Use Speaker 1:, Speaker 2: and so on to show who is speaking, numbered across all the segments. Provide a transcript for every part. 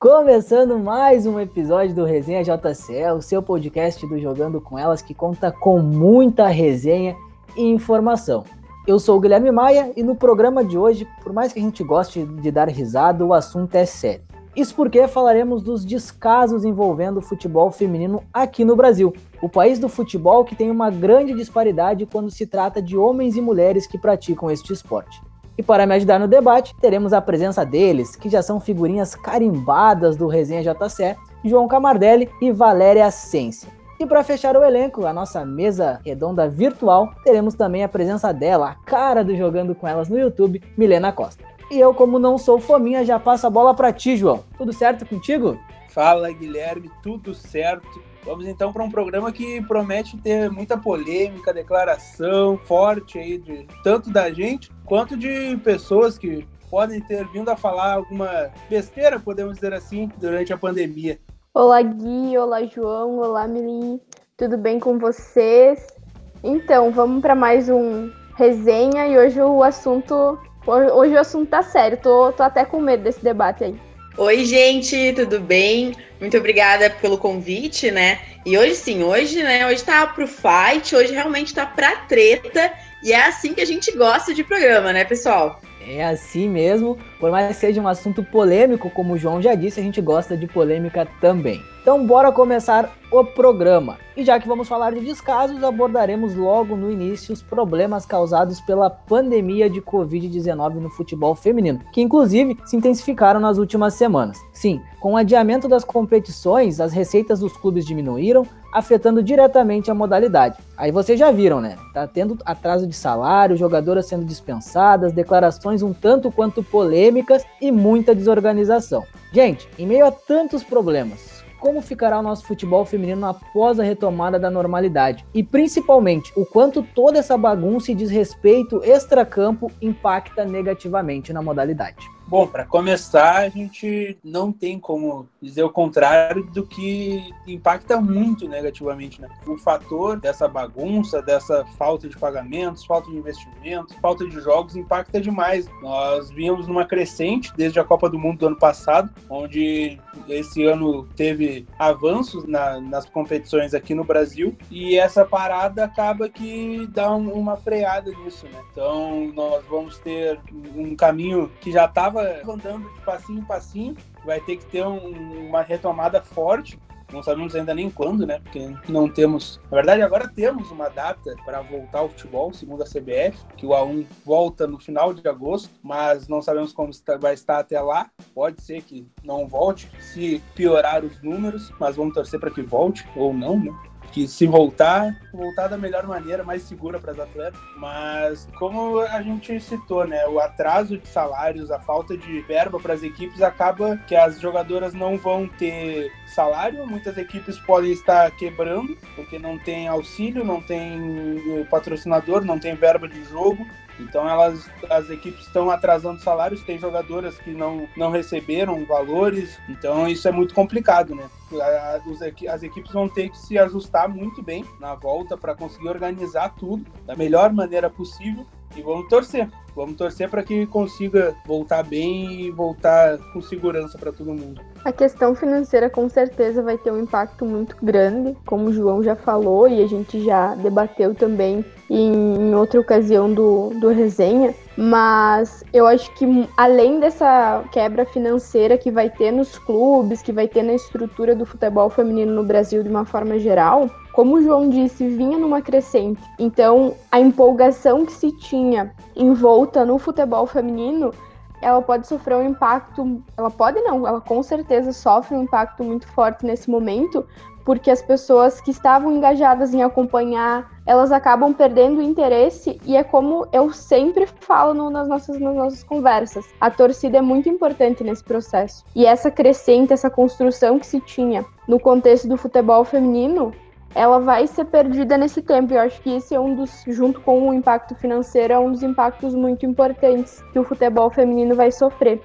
Speaker 1: Começando mais um episódio do Resenha JCL, o seu podcast do Jogando com Elas, que conta com muita resenha e informação. Eu sou o Guilherme Maia e no programa de hoje, por mais que a gente goste de dar risada, o assunto é sério. Isso porque falaremos dos descasos envolvendo o futebol feminino aqui no Brasil, o país do futebol que tem uma grande disparidade quando se trata de homens e mulheres que praticam este esporte. E para me ajudar no debate, teremos a presença deles, que já são figurinhas carimbadas do Resenha JC, João Camardelli e Valéria Ascensia. E para fechar o elenco, a nossa mesa redonda virtual, teremos também a presença dela, a cara do Jogando com Elas no YouTube, Milena Costa. E eu, como não sou fominha, já passo a bola para ti, João. Tudo certo contigo?
Speaker 2: Fala, Guilherme, tudo certo. Vamos então para um programa que promete ter muita polêmica, declaração forte aí de tanto da gente quanto de pessoas que podem ter vindo a falar alguma besteira, podemos dizer assim, durante a pandemia.
Speaker 3: Olá Gui, olá João, olá Milim, tudo bem com vocês? Então, vamos para mais um resenha e hoje o assunto Hoje o assunto tá sério, tô, tô até com medo desse debate aí.
Speaker 4: Oi, gente, tudo bem? Muito obrigada pelo convite, né? E hoje sim, hoje, né? Hoje tá pro fight, hoje realmente tá pra treta. E é assim que a gente gosta de programa, né, pessoal?
Speaker 1: É assim mesmo, por mais que seja um assunto polêmico, como o João já disse, a gente gosta de polêmica também. Então, bora começar o programa. E já que vamos falar de descasos, abordaremos logo no início os problemas causados pela pandemia de Covid-19 no futebol feminino, que inclusive se intensificaram nas últimas semanas. Sim, com o adiamento das competições, as receitas dos clubes diminuíram, afetando diretamente a modalidade. Aí vocês já viram, né? Tá tendo atraso de salário, jogadoras sendo dispensadas, declarações um tanto quanto polêmicas e muita desorganização. Gente, em meio a tantos problemas, como ficará o nosso futebol feminino após a retomada da normalidade e principalmente o quanto toda essa bagunça e desrespeito extracampo impacta negativamente na modalidade.
Speaker 2: Bom, para começar, a gente não tem como dizer o contrário do que impacta muito negativamente, né? O fator dessa bagunça, dessa falta de pagamentos, falta de investimentos, falta de jogos impacta demais. Nós vínhamos numa crescente desde a Copa do Mundo do ano passado, onde esse ano teve avanços na, nas competições aqui no Brasil e essa parada acaba que dá um, uma freada nisso, né? Então nós vamos ter um caminho que já estava estava andando de passinho em passinho, vai ter que ter um, uma retomada forte. Não sabemos ainda nem quando, né? Porque não temos. Na verdade, agora temos uma data para voltar ao futebol, segundo a CBF, que o A1 volta no final de agosto, mas não sabemos como vai estar até lá. Pode ser que não volte, se piorar os números, mas vamos torcer para que volte ou não, né? Que se voltar, voltar da melhor maneira, mais segura para as atletas. Mas como a gente citou, né, o atraso de salários, a falta de verba para as equipes acaba que as jogadoras não vão ter salário, muitas equipes podem estar quebrando porque não tem auxílio, não tem patrocinador, não tem verba de jogo. Então elas, as equipes estão atrasando salários, tem jogadoras que não, não receberam valores, então isso é muito complicado, né? As equipes vão ter que se ajustar muito bem na volta para conseguir organizar tudo da melhor maneira possível e vamos torcer. Vamos torcer para que consiga voltar bem e voltar com segurança para todo mundo.
Speaker 3: A questão financeira com certeza vai ter um impacto muito grande, como o João já falou e a gente já debateu também em outra ocasião do, do resenha. Mas eu acho que além dessa quebra financeira que vai ter nos clubes, que vai ter na estrutura do futebol feminino no Brasil de uma forma geral, como o João disse, vinha numa crescente. Então, a empolgação que se tinha em volta no futebol feminino, ela pode sofrer um impacto, ela pode não, ela com certeza sofre um impacto muito forte nesse momento, porque as pessoas que estavam engajadas em acompanhar, elas acabam perdendo o interesse e é como eu sempre falo no, nas, nossas, nas nossas conversas, a torcida é muito importante nesse processo. E essa crescente, essa construção que se tinha no contexto do futebol feminino, ela vai ser perdida nesse tempo. Eu acho que esse é um dos, junto com o impacto financeiro, é um dos impactos muito importantes que o futebol feminino vai sofrer.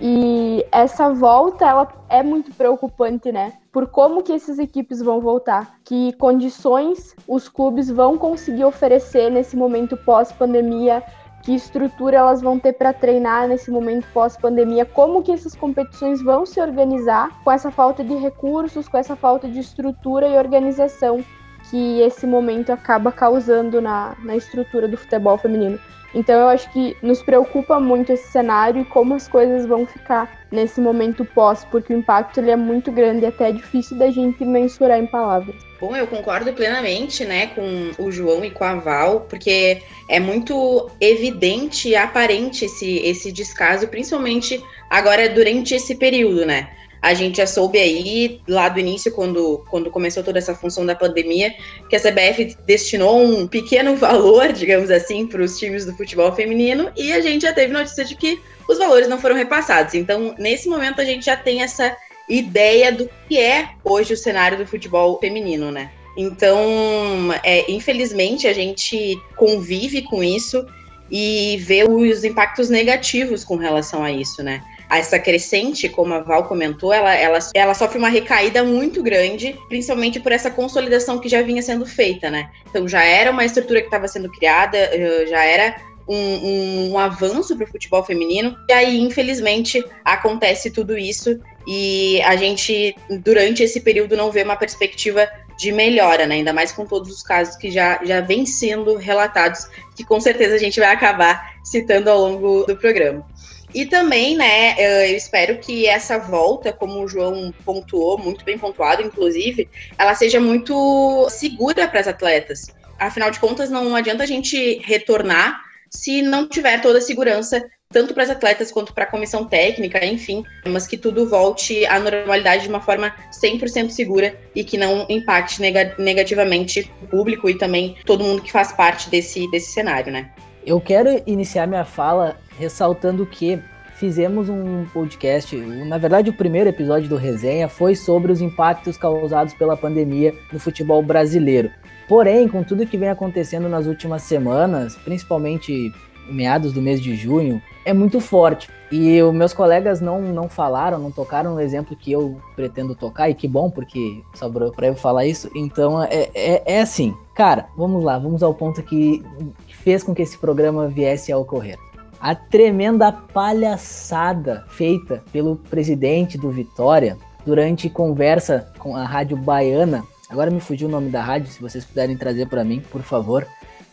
Speaker 3: E essa volta, ela é muito preocupante, né? Por como que essas equipes vão voltar, que condições os clubes vão conseguir oferecer nesse momento pós-pandemia, que estrutura elas vão ter para treinar nesse momento pós-pandemia, como que essas competições vão se organizar com essa falta de recursos, com essa falta de estrutura e organização que esse momento acaba causando na, na estrutura do futebol feminino. Então eu acho que nos preocupa muito esse cenário e como as coisas vão ficar nesse momento pós, porque o impacto ele é muito grande e até é difícil da gente mensurar em palavras.
Speaker 4: Bom, eu concordo plenamente, né, com o João e com a Val, porque é muito evidente e aparente esse, esse descaso, principalmente agora durante esse período, né? A gente já soube aí, lá do início, quando, quando começou toda essa função da pandemia, que a CBF destinou um pequeno valor, digamos assim, para os times do futebol feminino, e a gente já teve notícia de que os valores não foram repassados. Então, nesse momento, a gente já tem essa ideia do que é hoje o cenário do futebol feminino, né? Então, é, infelizmente, a gente convive com isso e vê os impactos negativos com relação a isso, né? Essa crescente, como a Val comentou, ela, ela, ela sofre uma recaída muito grande, principalmente por essa consolidação que já vinha sendo feita, né? Então já era uma estrutura que estava sendo criada, eh, já era um, um, um avanço para o futebol feminino, e aí, infelizmente, acontece tudo isso e a gente, durante esse período, não vê uma perspectiva de melhora, né? Ainda mais com todos os casos que já, já vêm sendo relatados, que com certeza a gente vai acabar citando ao longo do programa. E também, né, eu espero que essa volta, como o João pontuou, muito bem pontuado, inclusive, ela seja muito segura para as atletas. Afinal de contas, não adianta a gente retornar se não tiver toda a segurança, tanto para as atletas quanto para a comissão técnica, enfim, mas que tudo volte à normalidade de uma forma 100% segura e que não impacte negativamente o público e também todo mundo que faz parte desse, desse cenário, né?
Speaker 1: Eu quero iniciar minha fala ressaltando que fizemos um podcast, na verdade o primeiro episódio do Resenha foi sobre os impactos causados pela pandemia no futebol brasileiro. Porém, com tudo que vem acontecendo nas últimas semanas, principalmente meados do mês de junho, é muito forte. E os meus colegas não, não falaram, não tocaram no exemplo que eu pretendo tocar, e que bom, porque sobrou para eu falar isso. Então é, é, é assim, cara, vamos lá, vamos ao ponto que fez com que esse programa viesse a ocorrer. A tremenda palhaçada feita pelo presidente do Vitória durante conversa com a rádio baiana. Agora me fugiu o nome da rádio, se vocês puderem trazer para mim, por favor.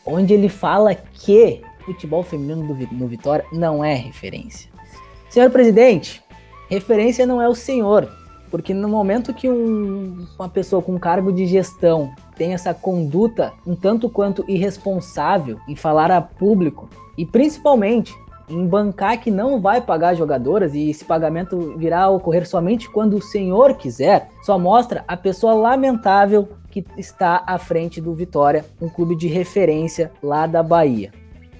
Speaker 1: Onde ele fala que futebol feminino do, no Vitória não é referência. Senhor presidente, referência não é o senhor, porque no momento que um, uma pessoa com cargo de gestão tem essa conduta um tanto quanto irresponsável em falar a público e principalmente em bancar que não vai pagar jogadoras e esse pagamento virá a ocorrer somente quando o senhor quiser, só mostra a pessoa lamentável que está à frente do Vitória, um clube de referência lá da Bahia.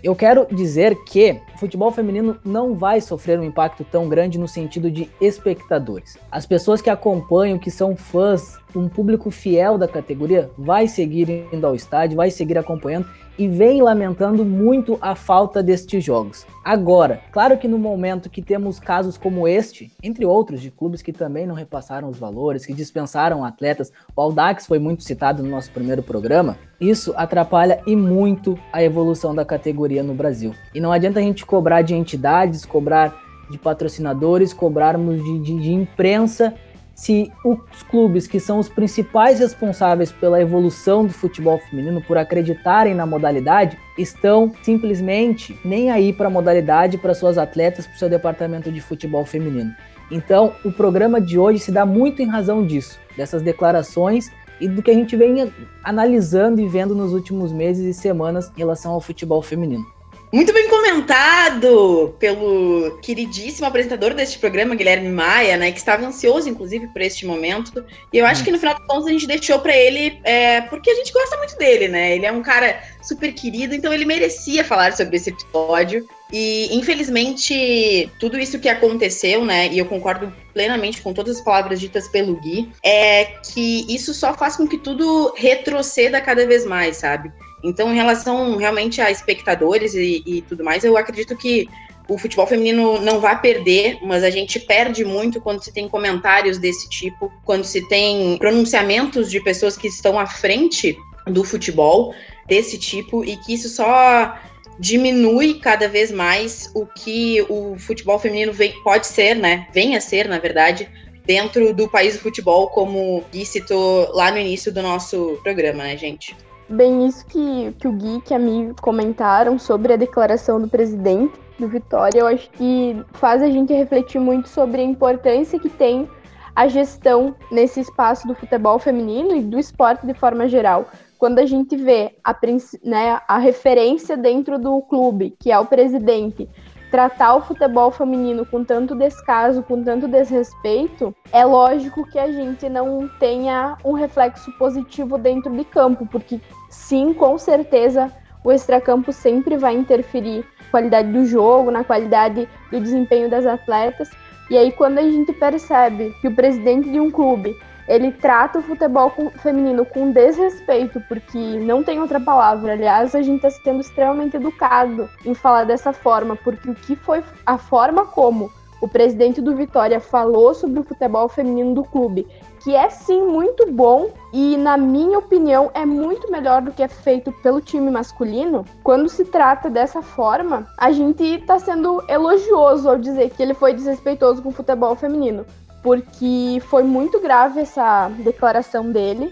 Speaker 1: Eu quero dizer que o futebol feminino não vai sofrer um impacto tão grande no sentido de espectadores. As pessoas que acompanham, que são fãs, um público fiel da categoria, vai seguir indo ao estádio, vai seguir acompanhando e vem lamentando muito a falta destes jogos. Agora, claro que no momento que temos casos como este, entre outros de clubes que também não repassaram os valores, que dispensaram atletas, o Aldax foi muito citado no nosso primeiro programa, isso atrapalha e muito a evolução da categoria no Brasil. E não adianta a gente cobrar de entidades, cobrar de patrocinadores, cobrarmos de, de, de imprensa se os clubes que são os principais responsáveis pela evolução do futebol feminino, por acreditarem na modalidade, estão simplesmente nem aí para a modalidade, para suas atletas, para o seu departamento de futebol feminino. Então, o programa de hoje se dá muito em razão disso, dessas declarações e do que a gente vem analisando e vendo nos últimos meses e semanas em relação ao futebol feminino.
Speaker 4: Muito bem comentado pelo queridíssimo apresentador deste programa, Guilherme Maia, né? Que estava ansioso, inclusive, por este momento. E eu acho que no final de contas a gente deixou para ele, é, porque a gente gosta muito dele, né? Ele é um cara super querido, então ele merecia falar sobre esse episódio. E infelizmente, tudo isso que aconteceu, né? E eu concordo plenamente com todas as palavras ditas pelo Gui, é que isso só faz com que tudo retroceda cada vez mais, sabe? Então, em relação realmente a espectadores e, e tudo mais, eu acredito que o futebol feminino não vai perder, mas a gente perde muito quando se tem comentários desse tipo, quando se tem pronunciamentos de pessoas que estão à frente do futebol desse tipo e que isso só diminui cada vez mais o que o futebol feminino vem, pode ser, né? Vem a ser, na verdade, dentro do país do futebol, como Gui citou lá no início do nosso programa, né, gente?
Speaker 3: Bem, isso que, que o Gui e a Mi comentaram sobre a declaração do presidente do Vitória, eu acho que faz a gente refletir muito sobre a importância que tem a gestão nesse espaço do futebol feminino e do esporte de forma geral. Quando a gente vê a, né, a referência dentro do clube, que é o presidente, tratar o futebol feminino com tanto descaso, com tanto desrespeito, é lógico que a gente não tenha um reflexo positivo dentro de campo, porque sim, com certeza o extracampo sempre vai interferir na qualidade do jogo, na qualidade do desempenho das atletas. E aí quando a gente percebe que o presidente de um clube ele trata o futebol feminino com desrespeito, porque não tem outra palavra. Aliás, a gente está sendo extremamente educado em falar dessa forma, porque o que foi a forma como o presidente do Vitória falou sobre o futebol feminino do clube, que é sim muito bom e, na minha opinião, é muito melhor do que é feito pelo time masculino. Quando se trata dessa forma, a gente está sendo elogioso ao dizer que ele foi desrespeitoso com o futebol feminino porque foi muito grave essa declaração dele.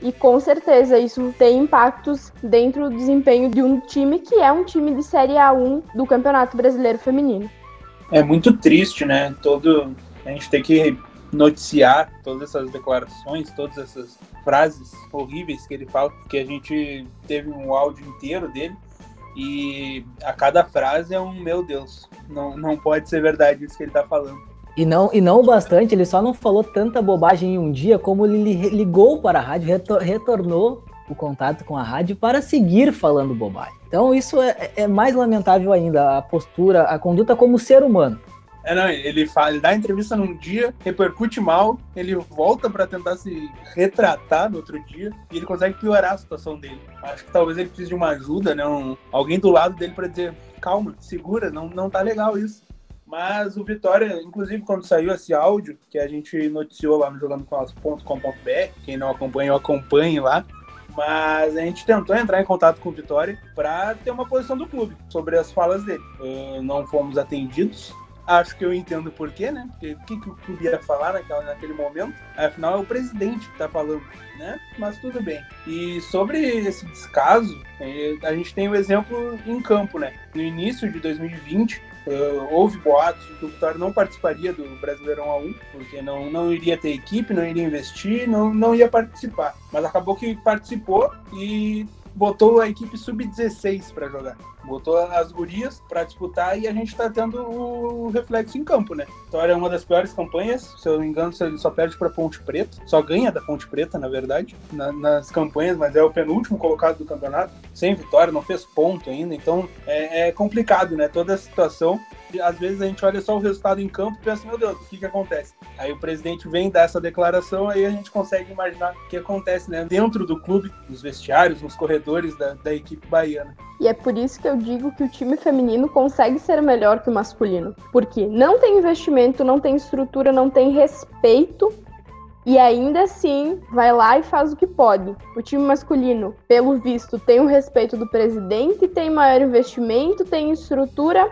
Speaker 3: E com certeza isso tem impactos dentro do desempenho de um time que é um time de Série A1 do Campeonato Brasileiro Feminino.
Speaker 2: É muito triste, né? Todo a gente tem que noticiar todas essas declarações, todas essas frases horríveis que ele fala, porque a gente teve um áudio inteiro dele e a cada frase é um meu Deus, não, não pode ser verdade isso que ele tá falando.
Speaker 1: E não, e não o bastante, ele só não falou tanta bobagem em um dia, como ele ligou para a rádio, retor retornou o contato com a rádio para seguir falando bobagem. Então isso é, é mais lamentável ainda, a postura, a conduta como ser humano.
Speaker 2: É, não, ele, fala, ele dá entrevista num dia, repercute mal, ele volta para tentar se retratar no outro dia e ele consegue piorar a situação dele. Acho que talvez ele precise de uma ajuda, né? Um, alguém do lado dele para dizer: calma, segura, não, não tá legal isso. Mas o Vitória, inclusive quando saiu esse áudio, que a gente noticiou lá no jogandocolas.com.br, quem não acompanhou, acompanhe lá. Mas a gente tentou entrar em contato com o Vitória para ter uma posição do clube sobre as falas dele. Uh, não fomos atendidos. Acho que eu entendo por quê, né? Porque o que, que o clube ia falar naquela, naquele momento? Afinal, é o presidente que está falando, né? Mas tudo bem. E sobre esse descaso, eh, a gente tem o um exemplo em campo, né? No início de 2020, Uh, houve boatos de que o Vitória não participaria do Brasileirão A1, porque não, não iria ter equipe, não iria investir, não, não ia participar. Mas acabou que participou e botou a equipe sub-16 para jogar. Botou as gurias para disputar e a gente está tendo o reflexo em campo, né? Vitória é uma das piores campanhas, se eu não me engano, só perde para Ponte Preta, só ganha da Ponte Preta, na verdade, na, nas campanhas, mas é o penúltimo colocado do campeonato, sem vitória, não fez ponto ainda, então é, é complicado, né? Toda a situação às vezes a gente olha só o resultado em campo e pensa, meu Deus, o que, que acontece? Aí o presidente vem dar essa declaração, aí a gente consegue imaginar o que acontece né, dentro do clube, nos vestiários, nos corredores da, da equipe baiana.
Speaker 3: E é por isso que eu digo que o time feminino consegue ser melhor que o masculino. Porque não tem investimento, não tem estrutura, não tem respeito e ainda assim vai lá e faz o que pode. O time masculino, pelo visto, tem o respeito do presidente, tem maior investimento, tem estrutura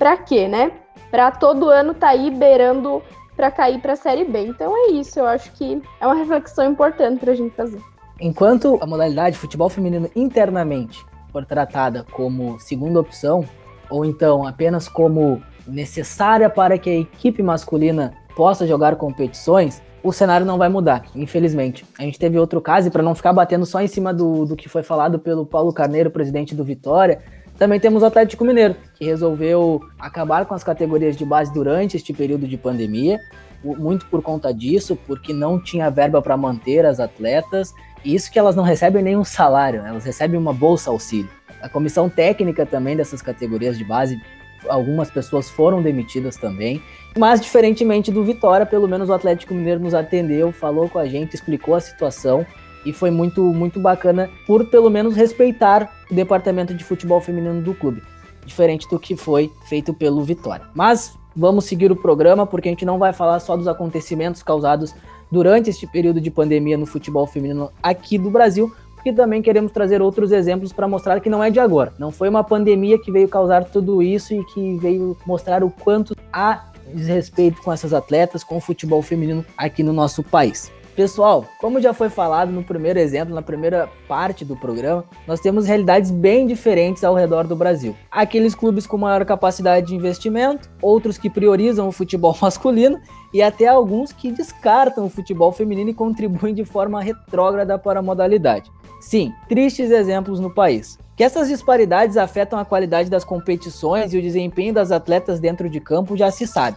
Speaker 3: para quê, né? Para todo ano tá aí beirando para cair para a Série B. Então é isso, eu acho que é uma reflexão importante para a gente fazer.
Speaker 1: Enquanto a modalidade futebol feminino internamente for tratada como segunda opção, ou então apenas como necessária para que a equipe masculina possa jogar competições, o cenário não vai mudar, infelizmente. A gente teve outro caso, e para não ficar batendo só em cima do, do que foi falado pelo Paulo Carneiro, presidente do Vitória, também temos o Atlético Mineiro, que resolveu acabar com as categorias de base durante este período de pandemia, muito por conta disso, porque não tinha verba para manter as atletas, e isso que elas não recebem nenhum salário, né? elas recebem uma bolsa auxílio. A comissão técnica também dessas categorias de base, algumas pessoas foram demitidas também, mas diferentemente do Vitória, pelo menos o Atlético Mineiro nos atendeu, falou com a gente, explicou a situação e foi muito, muito bacana por pelo menos respeitar o departamento de futebol feminino do clube, diferente do que foi feito pelo Vitória. Mas vamos seguir o programa porque a gente não vai falar só dos acontecimentos causados durante este período de pandemia no futebol feminino aqui do Brasil, e também queremos trazer outros exemplos para mostrar que não é de agora. Não foi uma pandemia que veio causar tudo isso e que veio mostrar o quanto há desrespeito com essas atletas, com o futebol feminino aqui no nosso país. Pessoal, como já foi falado no primeiro exemplo, na primeira parte do programa, nós temos realidades bem diferentes ao redor do Brasil. Aqueles clubes com maior capacidade de investimento, outros que priorizam o futebol masculino e até alguns que descartam o futebol feminino e contribuem de forma retrógrada para a modalidade. Sim, tristes exemplos no país. Que essas disparidades afetam a qualidade das competições e o desempenho das atletas dentro de campo já se sabe.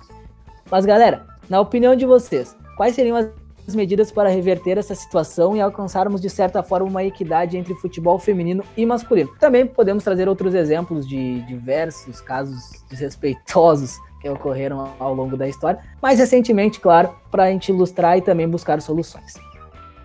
Speaker 1: Mas galera, na opinião de vocês, quais seriam as medidas para reverter essa situação e alcançarmos de certa forma uma equidade entre futebol feminino e masculino. Também podemos trazer outros exemplos de diversos casos desrespeitosos que ocorreram ao longo da história, mais recentemente, claro, para a gente ilustrar e também buscar soluções.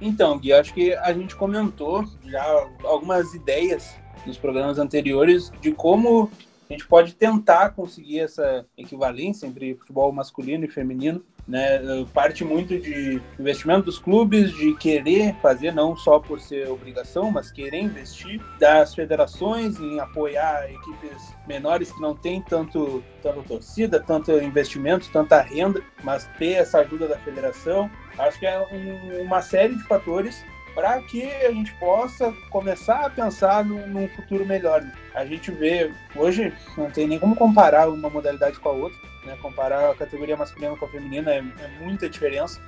Speaker 2: Então, Gui, acho que a gente comentou já algumas ideias nos programas anteriores de como a gente pode tentar conseguir essa equivalência entre futebol masculino e feminino né? Parte muito de investimento dos clubes, de querer fazer, não só por ser obrigação, mas querer investir, das federações em apoiar equipes menores que não têm tanto, tanto torcida, tanto investimento, tanta renda, mas ter essa ajuda da federação. Acho que é um, uma série de fatores para que a gente possa começar a pensar num, num, futuro melhor. A gente vê, hoje não tem nem como comparar uma modalidade com a outra, né? comparar a categoria masculina com a feminina é, é muita diferença.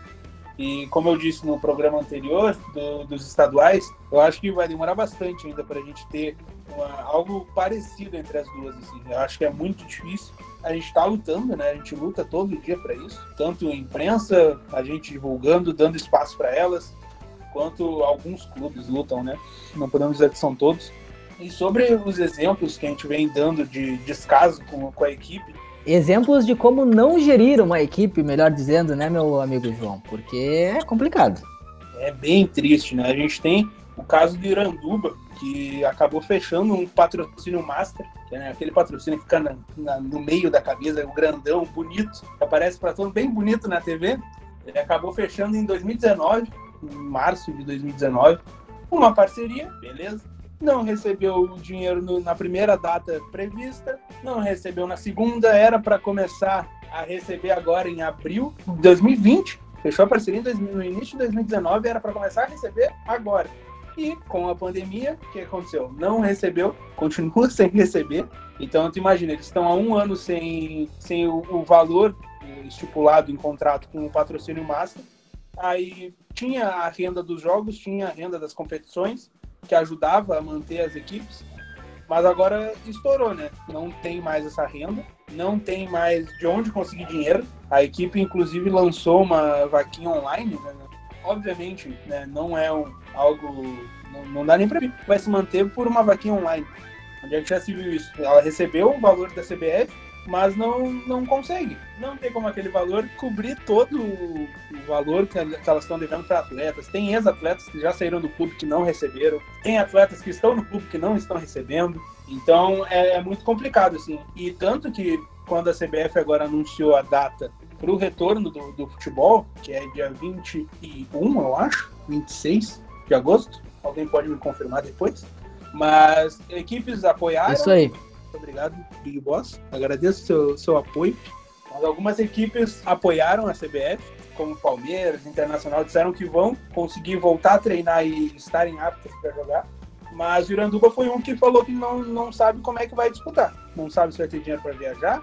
Speaker 2: E como eu disse no programa anterior do, dos estaduais, eu acho que vai demorar bastante ainda para a gente ter uma, algo parecido entre as duas. Assim. Eu acho que é muito difícil. A gente está lutando, né? A gente luta todo dia para isso. Tanto imprensa, a gente divulgando, dando espaço para elas, quanto alguns clubes lutam, né? Não podemos dizer que são todos. E sobre os exemplos que a gente vem dando de descaso com, com a equipe.
Speaker 1: Exemplos de como não gerir uma equipe, melhor dizendo, né, meu amigo João? Porque é complicado.
Speaker 2: É bem triste, né? A gente tem o caso do Iranduba, que acabou fechando um patrocínio master, que é aquele patrocínio que fica na, na, no meio da cabeça, o grandão, bonito, aparece para todo bem bonito na TV. Ele acabou fechando em 2019 em março de 2019, uma parceria, beleza? Não recebeu o dinheiro no, na primeira data prevista, não recebeu na segunda, era para começar a receber agora em abril de 2020. Fechou a parceria no início de 2019, era para começar a receber agora. E com a pandemia, o que aconteceu? Não recebeu, continua sem receber. Então, tu imagina, eles estão há um ano sem, sem o, o valor estipulado em contrato com o patrocínio master Aí tinha a renda dos jogos, tinha a renda das competições, que ajudava a manter as equipes, mas agora estourou, né? Não tem mais essa renda, não tem mais de onde conseguir dinheiro. A equipe, inclusive, lançou uma vaquinha online, né? Obviamente, né, não é um, algo. Não, não dá nem para vai se manter por uma vaquinha online. Onde é que já se viu isso? Ela recebeu o valor da CBF, mas não, não consegue. Não tem como aquele valor cobrir todo o valor que, elas estão devendo para atletas. Tem ex-atletas que já saíram do clube que não receberam, tem atletas que estão no clube que não estão recebendo. Então é, é muito complicado, assim. E tanto que quando a CBF agora anunciou a data para o retorno do, do futebol, que é dia 21, eu acho, 26 de agosto, alguém pode me confirmar depois. Mas equipes apoiaram.
Speaker 1: Isso aí
Speaker 2: muito obrigado, Big Boss. Agradeço seu, seu apoio. Mas algumas equipes apoiaram a CBF, como Palmeiras, Internacional, disseram que vão conseguir voltar a treinar e estarem aptos para jogar. Mas o Iranduba foi um que falou que não, não sabe como é que vai disputar. Não sabe se vai ter dinheiro para viajar,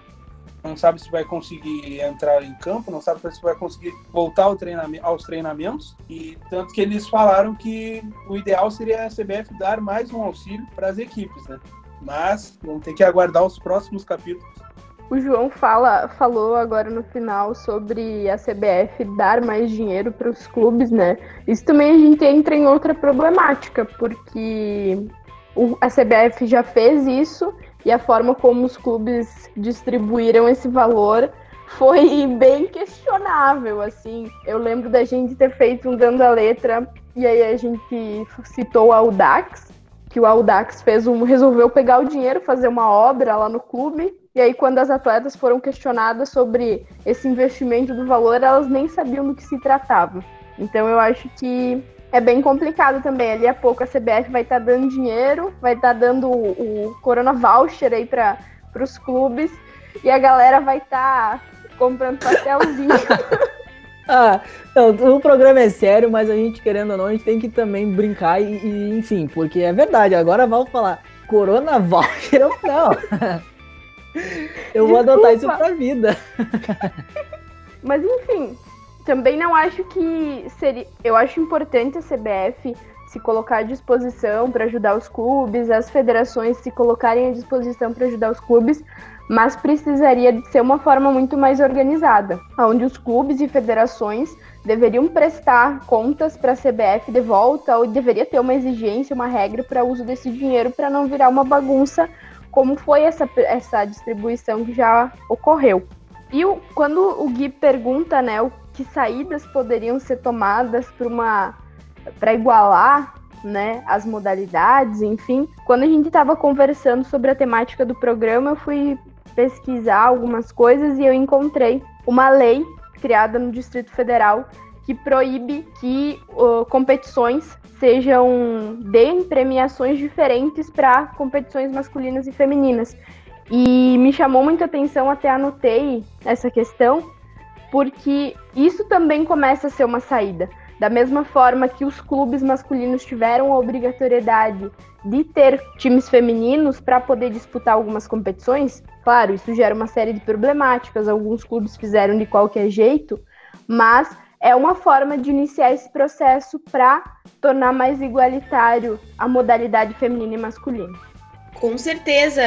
Speaker 2: não sabe se vai conseguir entrar em campo, não sabe se vai conseguir voltar ao treinamento, aos treinamentos. E tanto que eles falaram que o ideal seria a CBF dar mais um auxílio para as equipes, né? Mas vamos ter que aguardar os próximos capítulos.
Speaker 3: O João fala, falou agora no final sobre a CBF dar mais dinheiro para os clubes, né? Isso também a gente entra em outra problemática, porque a CBF já fez isso e a forma como os clubes distribuíram esse valor foi bem questionável, assim. Eu lembro da gente ter feito um dando a letra e aí a gente citou o Audax, que o Audax fez um, resolveu pegar o dinheiro, fazer uma obra lá no clube. E aí, quando as atletas foram questionadas sobre esse investimento do valor, elas nem sabiam do que se tratava. Então, eu acho que é bem complicado também. Ali a pouco a CBF vai estar tá dando dinheiro, vai estar tá dando o, o, Corona Voucher aí para os clubes e a galera vai estar tá comprando pastelzinho.
Speaker 1: ah, não, o programa é sério, mas a gente, querendo ou não, a gente tem que também brincar e, e enfim, porque é verdade. Agora vamos falar Corona Voucher, eu não. eu vou adotar isso pra vida.
Speaker 3: mas enfim, também não acho que seria. Eu acho importante a CBF se colocar à disposição para ajudar os clubes, as federações se colocarem à disposição para ajudar os clubes, mas precisaria de ser uma forma muito mais organizada, onde os clubes e federações deveriam prestar contas para a CBF de volta, ou deveria ter uma exigência, uma regra para uso desse dinheiro para não virar uma bagunça, como foi essa, essa distribuição que já ocorreu. E o, quando o Gui pergunta, né, o que saídas poderiam ser tomadas para uma para igualar né, as modalidades, enfim. Quando a gente estava conversando sobre a temática do programa, eu fui pesquisar algumas coisas e eu encontrei uma lei criada no Distrito Federal que proíbe que uh, competições sejam deem premiações diferentes para competições masculinas e femininas. E me chamou muita atenção, até anotei essa questão, porque isso também começa a ser uma saída. Da mesma forma que os clubes masculinos tiveram a obrigatoriedade de ter times femininos para poder disputar algumas competições, claro, isso gera uma série de problemáticas, alguns clubes fizeram de qualquer jeito, mas é uma forma de iniciar esse processo para tornar mais igualitário a modalidade feminina e masculina.
Speaker 4: Com certeza,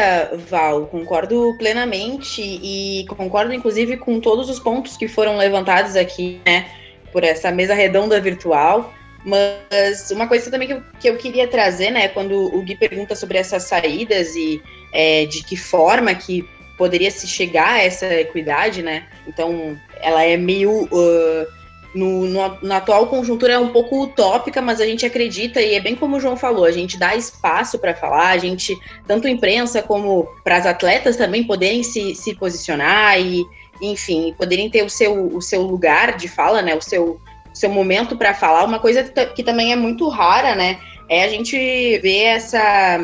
Speaker 4: Val, concordo plenamente e concordo inclusive com todos os pontos que foram levantados aqui, né, por essa mesa redonda virtual. Mas uma coisa também que eu, que eu queria trazer, né, quando o Gui pergunta sobre essas saídas e é, de que forma que poderia se chegar a essa equidade, né? Então, ela é meio uh, no, no, na atual conjuntura é um pouco utópica, mas a gente acredita, e é bem como o João falou, a gente dá espaço para falar, a gente, tanto imprensa como para as atletas também poderem se, se posicionar e, enfim, poderem ter o seu, o seu lugar de fala, né? O seu, seu momento para falar. Uma coisa que também é muito rara, né? É a gente ver essa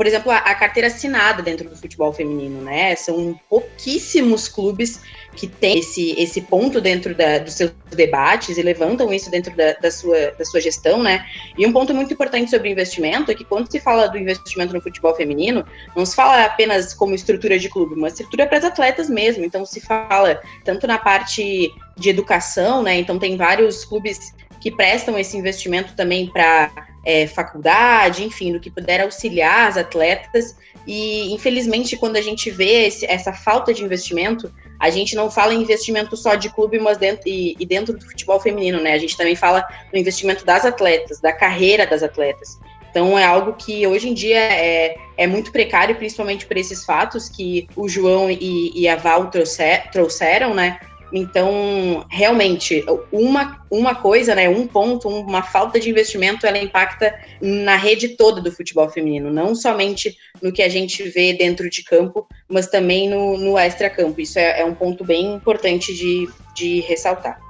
Speaker 4: por exemplo, a, a, carteira assinada dentro do futebol feminino, né? São pouquíssimos clubes que têm esse, esse ponto dentro da, dos seus debates e levantam isso dentro da, da, sua, da sua gestão, né? E um ponto muito importante sobre investimento é que quando se fala do investimento no futebol feminino, não se fala apenas como estrutura de clube, uma estrutura para as atletas mesmo. Então se fala tanto na parte de educação, né? Então tem vários clubes que prestam esse investimento também para é, faculdade, enfim, do que puder auxiliar as atletas. E, infelizmente, quando a gente vê esse, essa falta de investimento, a gente não fala em investimento só de clube, mas dentro, e, e, dentro do futebol feminino, né? A gente também fala no investimento das atletas, da carreira das atletas. Então é algo que hoje em dia é, é muito precário, principalmente por esses fatos que o João e, e a Val trouxer, trouxeram, né? Então, realmente, uma, uma coisa, né, um ponto, uma falta de investimento, ela impacta na rede toda do futebol feminino, não somente no que a gente vê dentro de campo, mas também no, no extra-campo. Isso é, é um ponto bem importante de, de ressaltar.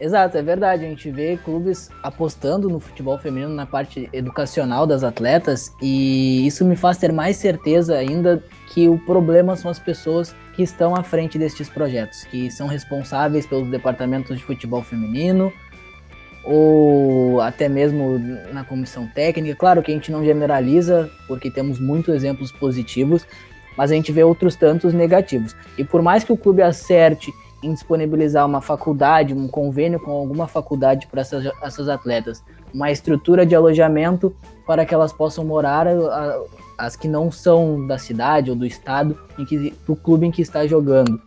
Speaker 1: Exato, é verdade. A gente vê clubes apostando no futebol feminino na parte educacional das atletas e isso me faz ter mais certeza ainda que o problema são as pessoas que estão à frente destes projetos, que são responsáveis pelos departamentos de futebol feminino ou até mesmo na comissão técnica. Claro que a gente não generaliza, porque temos muitos exemplos positivos, mas a gente vê outros tantos negativos. E por mais que o clube acerte em disponibilizar uma faculdade, um convênio com alguma faculdade para essas, essas atletas, uma estrutura de alojamento para que elas possam morar, a, as que não são da cidade ou do estado, em que, do clube em que está jogando.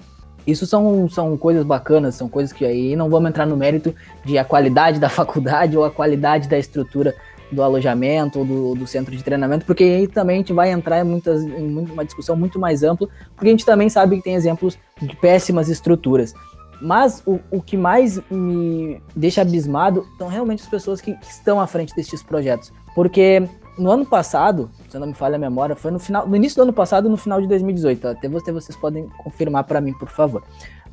Speaker 1: Isso são, são coisas bacanas, são coisas que aí não vamos entrar no mérito de a qualidade da faculdade ou a qualidade da estrutura do alojamento do, do, centro de treinamento, porque aí também a gente vai entrar em, muitas, em uma discussão muito mais ampla, porque a gente também sabe que tem exemplos de péssimas estruturas. Mas o, o que mais me deixa abismado são realmente as pessoas que, que estão à frente destes projetos. Porque no ano passado, se não me falha a memória, foi no final, no início do ano passado, no final de 2018. Até você, vocês podem confirmar para mim, por favor.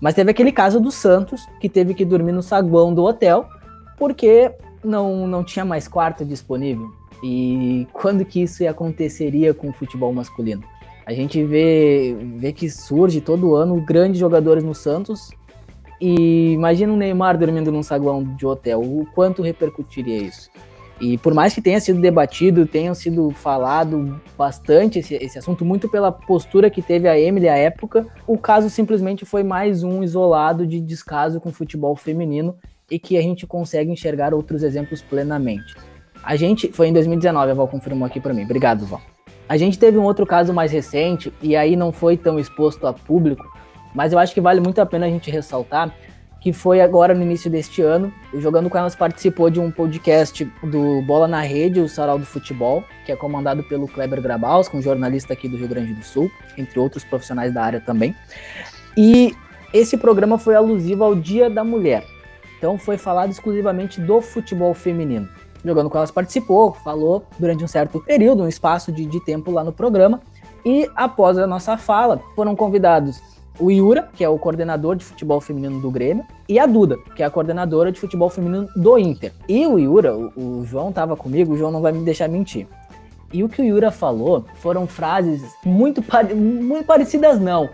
Speaker 1: Mas teve aquele caso do Santos, que teve que dormir no saguão do hotel, porque não, não tinha mais quarto disponível? E quando que isso aconteceria com o futebol masculino? A gente vê, vê que surge todo ano grandes jogadores no Santos. E imagina o Neymar dormindo num saguão de hotel. O quanto repercutiria isso? E por mais que tenha sido debatido, tenha sido falado bastante esse, esse assunto, muito pela postura que teve a Emily à época, o caso simplesmente foi mais um isolado de descaso com o futebol feminino e que a gente consegue enxergar outros exemplos plenamente. A gente, foi em 2019, a Val confirmou aqui para mim. Obrigado, Val. A gente teve um outro caso mais recente e aí não foi tão exposto a público, mas eu acho que vale muito a pena a gente ressaltar que foi agora no início deste ano. O Jogando com Elas participou de um podcast do Bola na Rede, o Sarau do Futebol, que é comandado pelo Kleber Grabaus, um jornalista aqui do Rio Grande do Sul, entre outros profissionais da área também. E esse programa foi alusivo ao Dia da Mulher. Então foi falado exclusivamente do futebol feminino. Jogando com Elas participou, falou durante um certo período, um espaço de, de tempo lá no programa. E após a nossa fala, foram convidados o Iura, que é o coordenador de futebol feminino do Grêmio, e a Duda, que é a coordenadora de futebol feminino do Inter. E o Iura, o, o João estava comigo, o João não vai me deixar mentir. E o que o Iura falou foram frases muito, muito parecidas, não,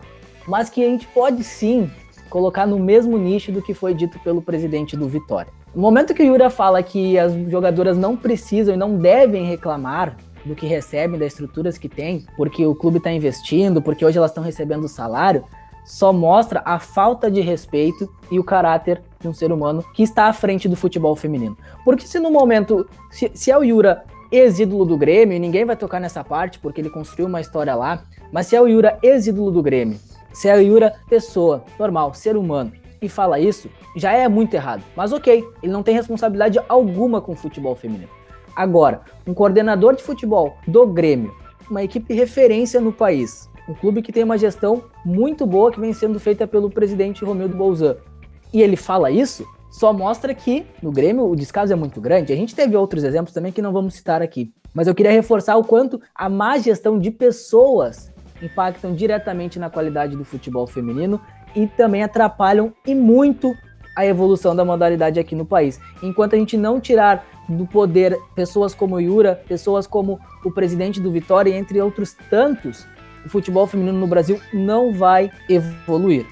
Speaker 1: mas que a gente pode sim colocar no mesmo nicho do que foi dito pelo presidente do Vitória. No momento que o Yura fala que as jogadoras não precisam e não devem reclamar do que recebem, das estruturas que tem, porque o clube está investindo, porque hoje elas estão recebendo salário, só mostra a falta de respeito e o caráter de um ser humano que está à frente do futebol feminino. Porque se no momento, se, se é o Yura ex-ídolo do Grêmio, e ninguém vai tocar nessa parte porque ele construiu uma história lá, mas se é o Yura ex-ídolo do Grêmio, se é o Yura pessoa, normal, ser humano, e fala isso, já é muito errado. Mas ok, ele não tem responsabilidade alguma com o futebol feminino. Agora, um coordenador de futebol do Grêmio, uma equipe referência no país, um clube que tem uma gestão muito boa que vem sendo feita pelo presidente Romildo Bolzan. E ele fala isso, só mostra que no Grêmio o descaso é muito grande. A gente teve outros exemplos também que não vamos citar aqui. Mas eu queria reforçar o quanto a má gestão de pessoas impactam diretamente na qualidade do futebol feminino e também atrapalham e muito a evolução da modalidade aqui no país. Enquanto a gente não tirar do poder pessoas como Yura, pessoas como o presidente do Vitória, entre outros tantos, o futebol feminino no Brasil não vai evoluir.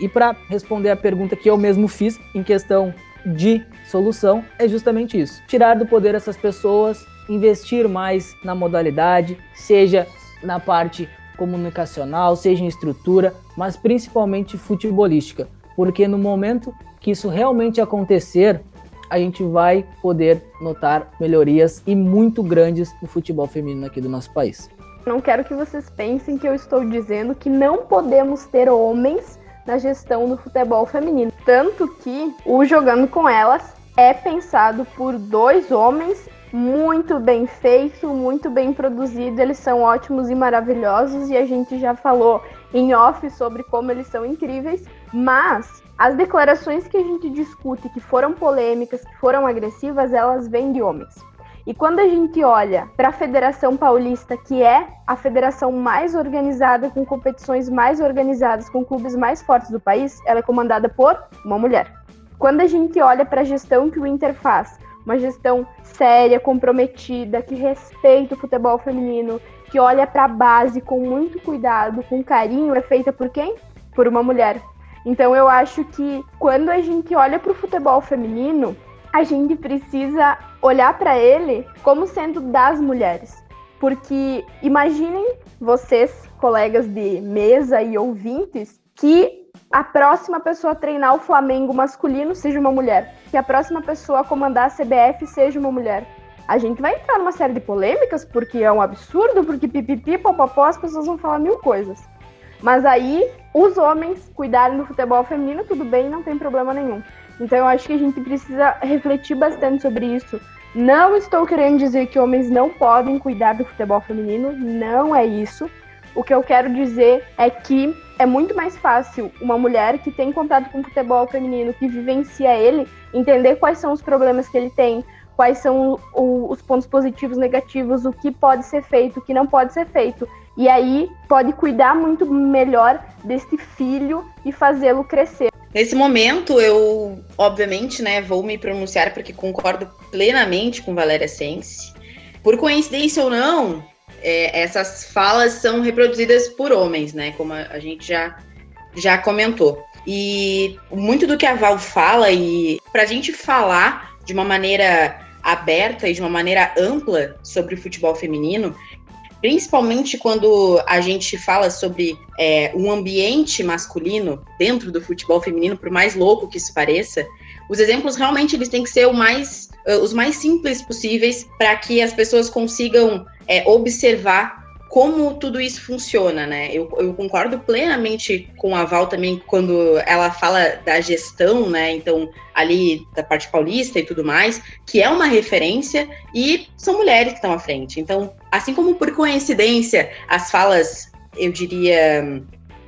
Speaker 1: E para responder a pergunta que eu mesmo fiz em questão de solução, é justamente isso: tirar do poder essas pessoas, investir mais na modalidade, seja na parte comunicacional, seja em estrutura, mas principalmente futebolística, porque no momento que isso realmente acontecer, a gente vai poder notar melhorias e muito grandes no futebol feminino aqui do nosso país.
Speaker 3: Não quero que vocês pensem que eu estou dizendo que não podemos ter homens na gestão do futebol feminino. Tanto que o Jogando com Elas é pensado por dois homens, muito bem feito, muito bem produzido. Eles são ótimos e maravilhosos e a gente já falou em off sobre como eles são incríveis. Mas as declarações que a gente discute, que foram polêmicas, que foram agressivas, elas vêm de homens. E quando a gente olha para a Federação Paulista, que é a federação mais organizada, com competições mais organizadas, com clubes mais fortes do país, ela é comandada por uma mulher. Quando a gente olha para a gestão que o Inter faz, uma gestão séria, comprometida, que respeita o futebol feminino, que olha para a base com muito cuidado, com carinho, é feita por quem? Por uma mulher. Então eu acho que quando a gente olha para o futebol feminino, a gente precisa olhar para ele como sendo das mulheres. Porque imaginem vocês, colegas de mesa e ouvintes, que a próxima pessoa a treinar o Flamengo masculino seja uma mulher, que a próxima pessoa a comandar a CBF seja uma mulher. A gente vai entrar numa série de polêmicas, porque é um absurdo, porque pipipi, popopó, as pessoas vão falar mil coisas. Mas aí, os homens cuidarem do futebol feminino, tudo bem, não tem problema nenhum. Então eu acho que a gente precisa refletir bastante sobre isso. Não estou querendo dizer que homens não podem cuidar do futebol feminino, não é isso. O que eu quero dizer é que é muito mais fácil uma mulher que tem contato com o futebol feminino, que vivencia ele, entender quais são os problemas que ele tem, quais são o, os pontos positivos, negativos, o que pode ser feito, o que não pode ser feito. E aí pode cuidar muito melhor desse filho e fazê-lo crescer.
Speaker 4: Nesse momento, eu, obviamente, né, vou me pronunciar porque concordo plenamente com Valéria Sense. Por coincidência ou não, é, essas falas são reproduzidas por homens, né? Como a, a gente já, já comentou. E muito do que a Val fala, e para a gente falar de uma maneira aberta e de uma maneira ampla sobre o futebol feminino, principalmente quando a gente fala sobre é, um ambiente masculino dentro do futebol feminino, por mais louco que isso pareça, os exemplos realmente eles têm que ser o mais, uh, os mais simples possíveis para que as pessoas consigam é, observar como tudo isso funciona, né? Eu, eu, concordo plenamente com a Val também quando ela fala da gestão, né? Então, ali da parte paulista e tudo mais, que é uma referência e são mulheres que estão à frente. Então, assim como por coincidência as falas, eu diria,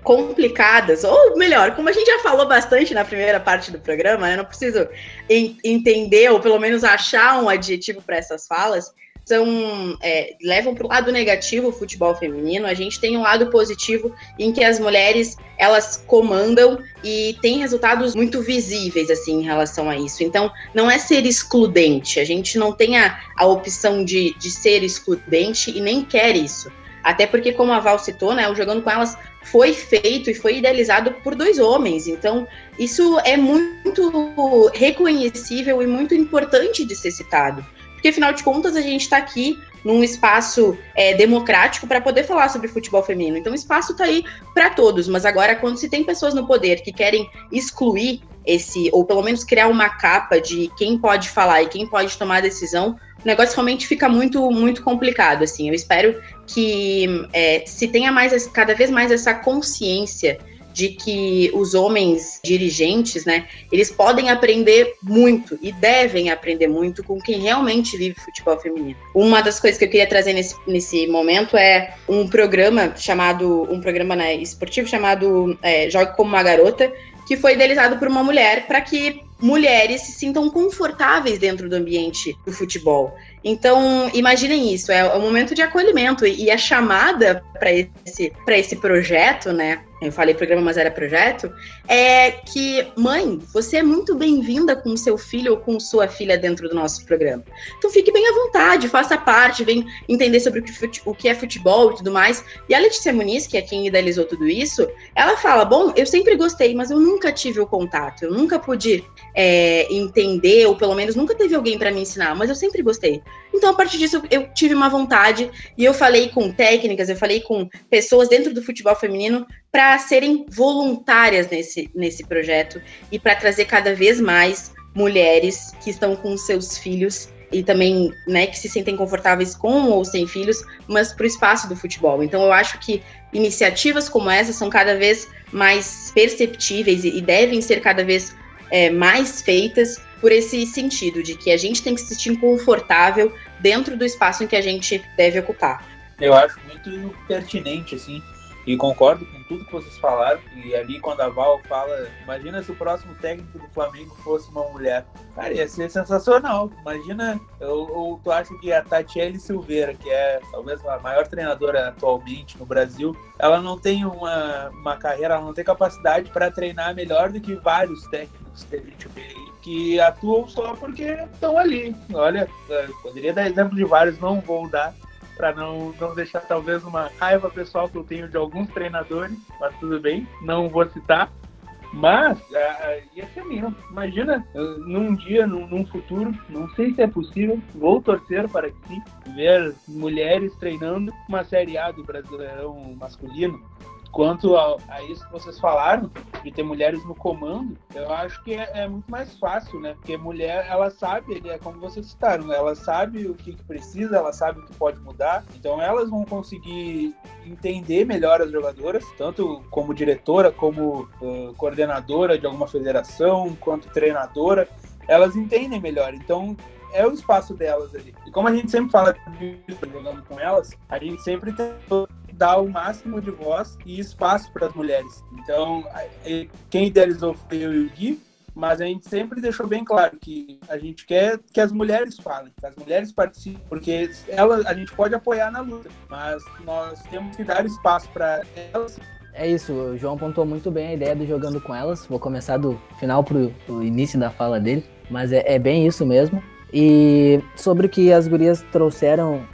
Speaker 4: complicadas, ou melhor, como a gente já falou bastante na primeira parte do programa, eu não preciso entender ou pelo menos achar um adjetivo para essas falas são é, levam para o lado negativo o futebol feminino. A gente tem um lado positivo em que as mulheres elas comandam e tem resultados muito visíveis assim em relação a isso. Então, não é ser excludente. A gente não tem a, a opção de, de ser excludente e nem quer isso. Até porque, como a Val citou, né, o Jogando com Elas foi feito e foi idealizado por dois homens. Então, isso é muito reconhecível e muito importante de ser citado porque afinal de contas a gente está aqui num espaço é, democrático para poder falar sobre futebol feminino. Então o espaço está aí para todos, mas agora quando se tem pessoas no poder que querem excluir esse, ou pelo menos criar uma capa de quem pode falar e quem pode tomar a decisão, o negócio realmente fica muito, muito complicado, assim. Eu espero que é, se tenha mais, cada vez mais essa consciência de que os homens dirigentes, né, eles podem aprender muito e devem aprender muito com quem realmente vive futebol feminino. Uma das coisas que eu queria trazer nesse, nesse momento é um programa chamado, um programa né, esportivo chamado é, Jogue como uma Garota, que foi idealizado por uma mulher para que mulheres se sintam confortáveis dentro do ambiente do futebol. Então, imaginem isso, é um momento de acolhimento e a chamada para esse, esse projeto, né? Eu falei programa, mas era projeto, é que, mãe, você é muito bem-vinda com seu filho ou com sua filha dentro do nosso programa. Então fique bem à vontade, faça parte, vem entender sobre o que é futebol e tudo mais. E a Letícia Muniz, que é quem idealizou tudo isso, ela fala: Bom, eu sempre gostei, mas eu nunca tive o contato, eu nunca pude é, entender, ou pelo menos nunca teve alguém para me ensinar, mas eu sempre gostei. Então, a partir disso, eu tive uma vontade e eu falei com técnicas, eu falei com pessoas dentro do futebol feminino para serem voluntárias nesse, nesse projeto e para trazer cada vez mais mulheres que estão com seus filhos e também, né, que se sentem confortáveis com ou sem filhos, mas para o espaço do futebol. Então, eu acho que iniciativas como essa são cada vez mais perceptíveis e, devem ser cada vez é, mais feitas por esse sentido de que a gente tem que se sentir confortável dentro do espaço em que a gente deve ocupar.
Speaker 2: Eu acho muito pertinente, assim, e concordo com tudo que vocês falaram. E ali, quando a Val fala, imagina se o próximo técnico do Flamengo fosse uma mulher. Cara, ia ser sensacional. Imagina, ou, tu acha que a Tatiele Silveira, que é talvez a maior treinadora atualmente no Brasil, ela não tem uma, uma carreira, ela não tem capacidade para treinar melhor do que vários técnicos que a gente vê que atuam só porque estão ali. Olha, é, poderia dar exemplo de vários, não vou dar, para não, não deixar talvez uma raiva pessoal que eu tenho de alguns treinadores, mas tudo bem, não vou citar. Mas uh, ia ser mesmo. Imagina, num dia, num, num, futuro, não sei se é possível, vou torcer para que sim, ver mulheres treinando uma Série A do Brasileirão masculino Quanto a, a, isso que vocês falaram, de ter mulheres no comando, eu acho que é, é, muito mais fácil, né? Porque mulher, ela sabe, é como vocês citaram, ela sabe o que, que, precisa, ela sabe o que pode mudar, então elas vão conseguir entender melhor as jogadoras, tanto como diretora, como uh, coordenadora de alguma federação, quanto treinadora, elas entendem melhor. Então, é o espaço delas ali. E como a gente sempre fala jogando com elas, a gente sempre tem dar o máximo de voz e espaço para as mulheres. Então, quem idealizou foi eu e o Gui, mas a gente sempre deixou bem claro que a gente quer que as mulheres falem, que as mulheres participem, porque elas, a gente pode apoiar na luta, mas nós temos que dar espaço para elas
Speaker 1: É isso, o João apontou muito bem a ideia do jogando com elas. Vou começar do final pro, pro início da fala dele, mas é, é, bem isso mesmo. E sobre o que as gurias trouxeram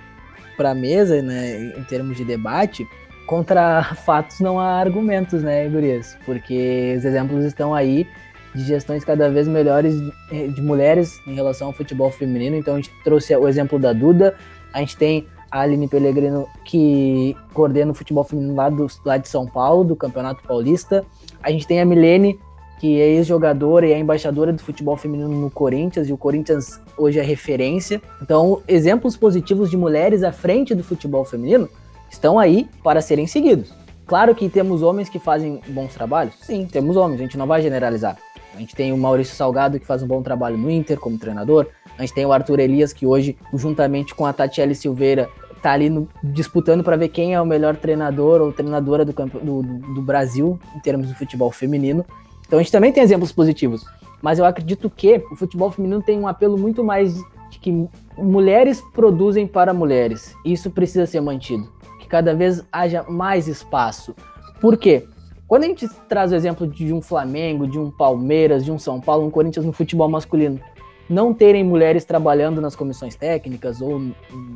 Speaker 1: para mesa, né, em termos de debate, contra fatos não há argumentos, né, gurias? Porque os exemplos estão aí de gestões cada vez melhores de mulheres em relação ao futebol feminino. Então a gente trouxe o exemplo da Duda, a gente tem a Aline Pellegrino, que coordena o futebol feminino lá, do, lá de São Paulo, do Campeonato Paulista. A gente tem a Milene, que é ex-jogadora e é embaixadora do futebol feminino no Corinthians, e o Corinthians hoje é referência. Então, exemplos positivos de mulheres à frente do futebol feminino estão aí para serem seguidos. Claro que temos homens que fazem bons trabalhos? Sim, temos homens, a gente não vai generalizar. A gente tem o Maurício Salgado, que faz um bom trabalho no Inter como treinador. A gente tem o Arthur Elias, que hoje, juntamente com a Tatiele Silveira, tá ali no, disputando para ver quem é o melhor treinador ou treinadora do, do, do, Brasil em termos de futebol feminino. Então a gente também tem exemplos positivos. Mas eu acredito que o futebol feminino tem um apelo muito mais de que mulheres produzem para mulheres. Isso precisa ser mantido. Que cada vez haja mais espaço. Por quê? Quando a gente traz o exemplo de um Flamengo, de um Palmeiras, de um São Paulo, um Corinthians no futebol masculino, não terem mulheres trabalhando nas comissões técnicas, ou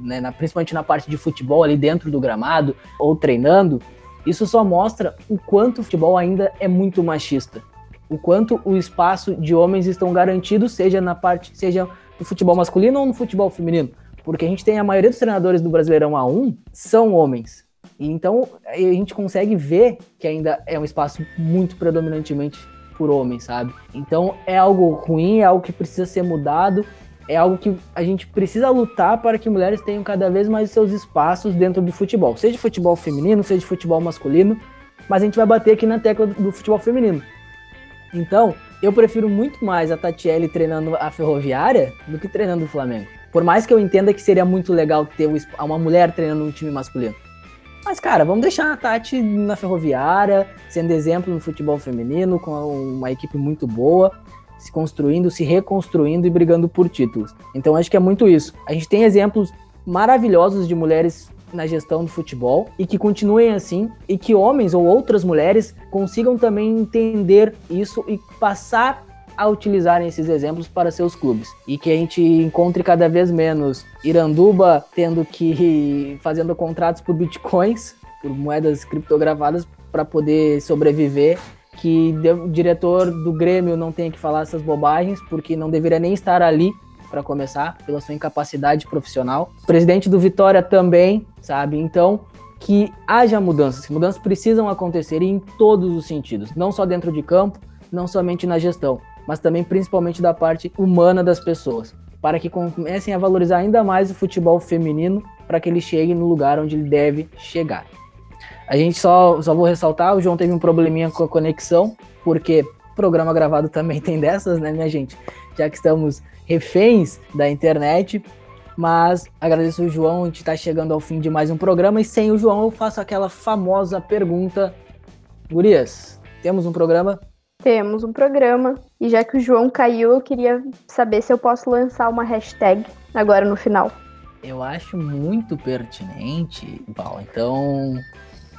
Speaker 1: né, na, principalmente na parte de futebol ali dentro do gramado, ou treinando, isso só mostra o quanto o futebol ainda é muito machista. O quanto o espaço de homens estão garantidos, seja na parte, seja no futebol masculino ou no futebol feminino. Porque a gente tem a maioria dos treinadores do Brasileirão A1 são homens. E então a gente consegue ver que ainda é um espaço muito predominantemente por homens, sabe? Então é algo ruim, é algo que precisa ser mudado, é algo que a gente precisa lutar para que mulheres tenham cada vez mais seus espaços dentro do futebol, seja futebol feminino, seja futebol masculino, mas a gente vai bater aqui na tecla do futebol feminino. Então, eu prefiro muito mais a Tatiele treinando a Ferroviária do que treinando o Flamengo. Por mais que eu entenda que seria muito legal ter uma mulher treinando um time masculino. Mas, cara, vamos deixar a Tati na ferroviária, sendo exemplo no futebol feminino, com uma equipe muito boa, se construindo, se reconstruindo e brigando por títulos. Então, acho que é muito isso. A gente tem exemplos maravilhosos de mulheres na gestão do futebol e que continuem assim e que homens ou outras mulheres consigam também entender isso e passar a utilizarem esses exemplos para seus clubes. E que a gente encontre cada vez menos Iranduba tendo que fazendo contratos por bitcoins, por moedas criptografadas para poder sobreviver, que o diretor do Grêmio não tenha que falar essas bobagens porque não deveria nem estar ali para começar pela sua incapacidade profissional. Presidente do Vitória também, sabe? Então, que haja mudanças. Mudanças precisam acontecer em todos os sentidos, não só dentro de campo, não somente na gestão mas também principalmente da parte humana das pessoas, para que comecem a valorizar ainda mais o futebol feminino, para que ele chegue no lugar onde ele deve chegar. A gente só, só vou ressaltar, o João teve um probleminha com a conexão, porque programa gravado também tem dessas, né, minha gente? Já que estamos reféns da internet, mas agradeço o João, a gente está chegando ao fim de mais um programa, e sem o João eu faço aquela famosa pergunta, Gurias, temos um programa?
Speaker 3: Temos um programa. E já que o João caiu, eu queria saber se eu posso lançar uma hashtag agora no final.
Speaker 1: Eu acho muito pertinente, Val. Então,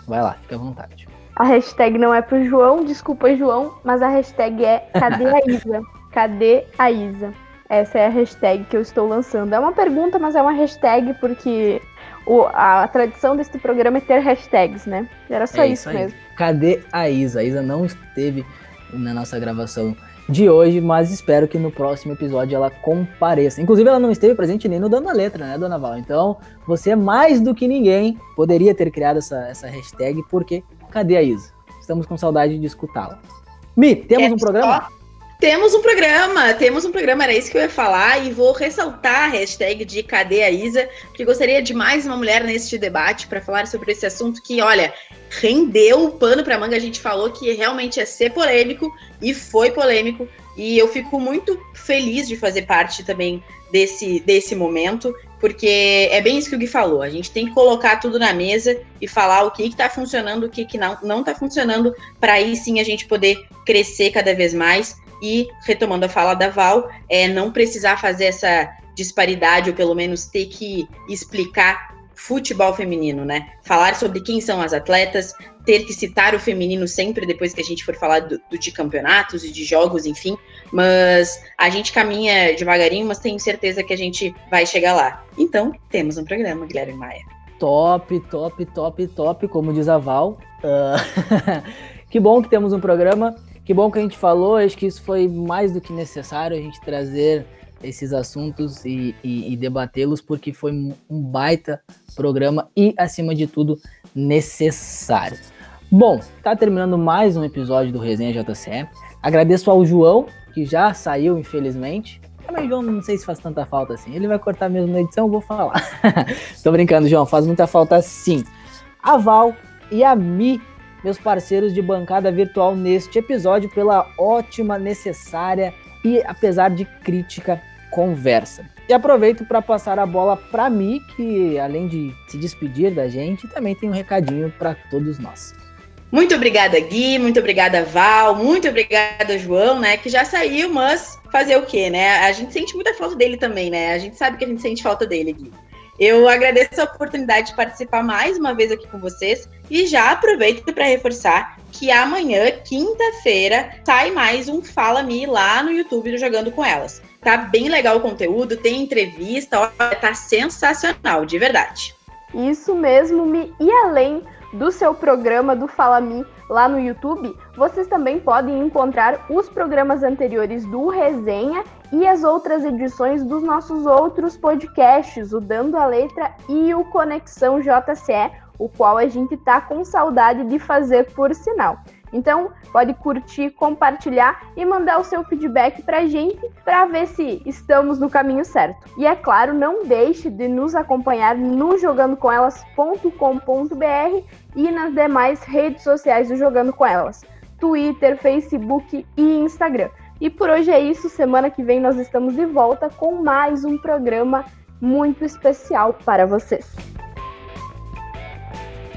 Speaker 1: vai lá, fica à vontade.
Speaker 3: A hashtag não é pro João, desculpa, João, mas a hashtag é Cadê a Isa? Cadê a Isa? Essa é a hashtag que eu estou lançando. É uma pergunta, mas é uma hashtag porque o, a, a tradição deste programa é ter hashtags, né? Era só é isso, isso mesmo.
Speaker 1: Cadê a Isa? A Isa não esteve na nossa gravação de hoje, mas espero que no próximo episódio ela compareça. Inclusive, ela não esteve presente nem no Dando a Letra, né, Dona Val? Então, você mais do que ninguém poderia ter criado essa, essa hashtag, porque cadê a Isa? Estamos com saudade de escutá-la. Mi, temos é um programa?
Speaker 4: Temos um programa, temos um programa, era isso que eu ia falar, e vou ressaltar a hashtag de Cadê a Isa, porque gostaria de mais uma mulher neste debate para falar sobre esse assunto que, olha, rendeu o pano para manga. A gente falou que realmente ia ser polêmico e foi polêmico, e eu fico muito feliz de fazer parte também desse, desse momento, porque é bem isso que o Gui falou. A gente tem que colocar tudo na mesa e falar o que está funcionando, o que, que não, não tá funcionando, para aí sim a gente poder crescer cada vez mais e, retomando a fala da Val, é não precisar fazer essa disparidade, ou pelo menos ter que explicar futebol feminino, né? Falar sobre quem são as atletas, ter que citar o feminino sempre depois que a gente for falar do, do, de campeonatos e de jogos, enfim. Mas a gente caminha devagarinho, mas tenho certeza que a gente vai chegar lá. Então, temos um programa, Guilherme Maia.
Speaker 1: Top, top, top, top, como diz a Val. Uh... que bom que temos um programa. Que bom que a gente falou. Acho que isso foi mais do que necessário a gente trazer esses assuntos e, e, e debatê-los, porque foi um baita programa e, acima de tudo, necessário. Bom, tá terminando mais um episódio do Resenha JCE. Agradeço ao João, que já saiu, infelizmente. Mas João não sei se faz tanta falta assim. Ele vai cortar mesmo na edição, vou falar. Tô brincando, João, faz muita falta sim. A Val e a Mi, meus parceiros de bancada virtual neste episódio, pela ótima, necessária e, apesar de crítica, conversa. E aproveito para passar a bola para Mi, que além de se despedir da gente, também tem um recadinho para todos nós.
Speaker 4: Muito obrigada, Gui. Muito obrigada, Val. Muito obrigada, João, né? Que já saiu, mas fazer o quê, né? A gente sente muita falta dele também, né? A gente sabe que a gente sente falta dele, Gui. Eu agradeço a oportunidade de participar mais uma vez aqui com vocês e já aproveito para reforçar que amanhã, quinta-feira, sai mais um Fala Me lá no YouTube do Jogando com Elas. Tá bem legal o conteúdo, tem entrevista, ó, tá sensacional, de verdade.
Speaker 3: Isso mesmo, Mi. E além do seu programa do Fala Me lá no YouTube, vocês também podem encontrar os programas anteriores do Resenha e as outras edições dos nossos outros podcasts, o Dando a Letra e o Conexão JCE, o qual a gente tá com saudade de fazer por sinal. Então, pode curtir, compartilhar e mandar o seu feedback para a gente para ver se estamos no caminho certo. E é claro, não deixe de nos acompanhar no jogandocomelas.com.br e nas demais redes sociais do Jogando com Elas: Twitter, Facebook e Instagram. E por hoje é isso. Semana que vem nós estamos de volta com mais um programa muito especial para vocês.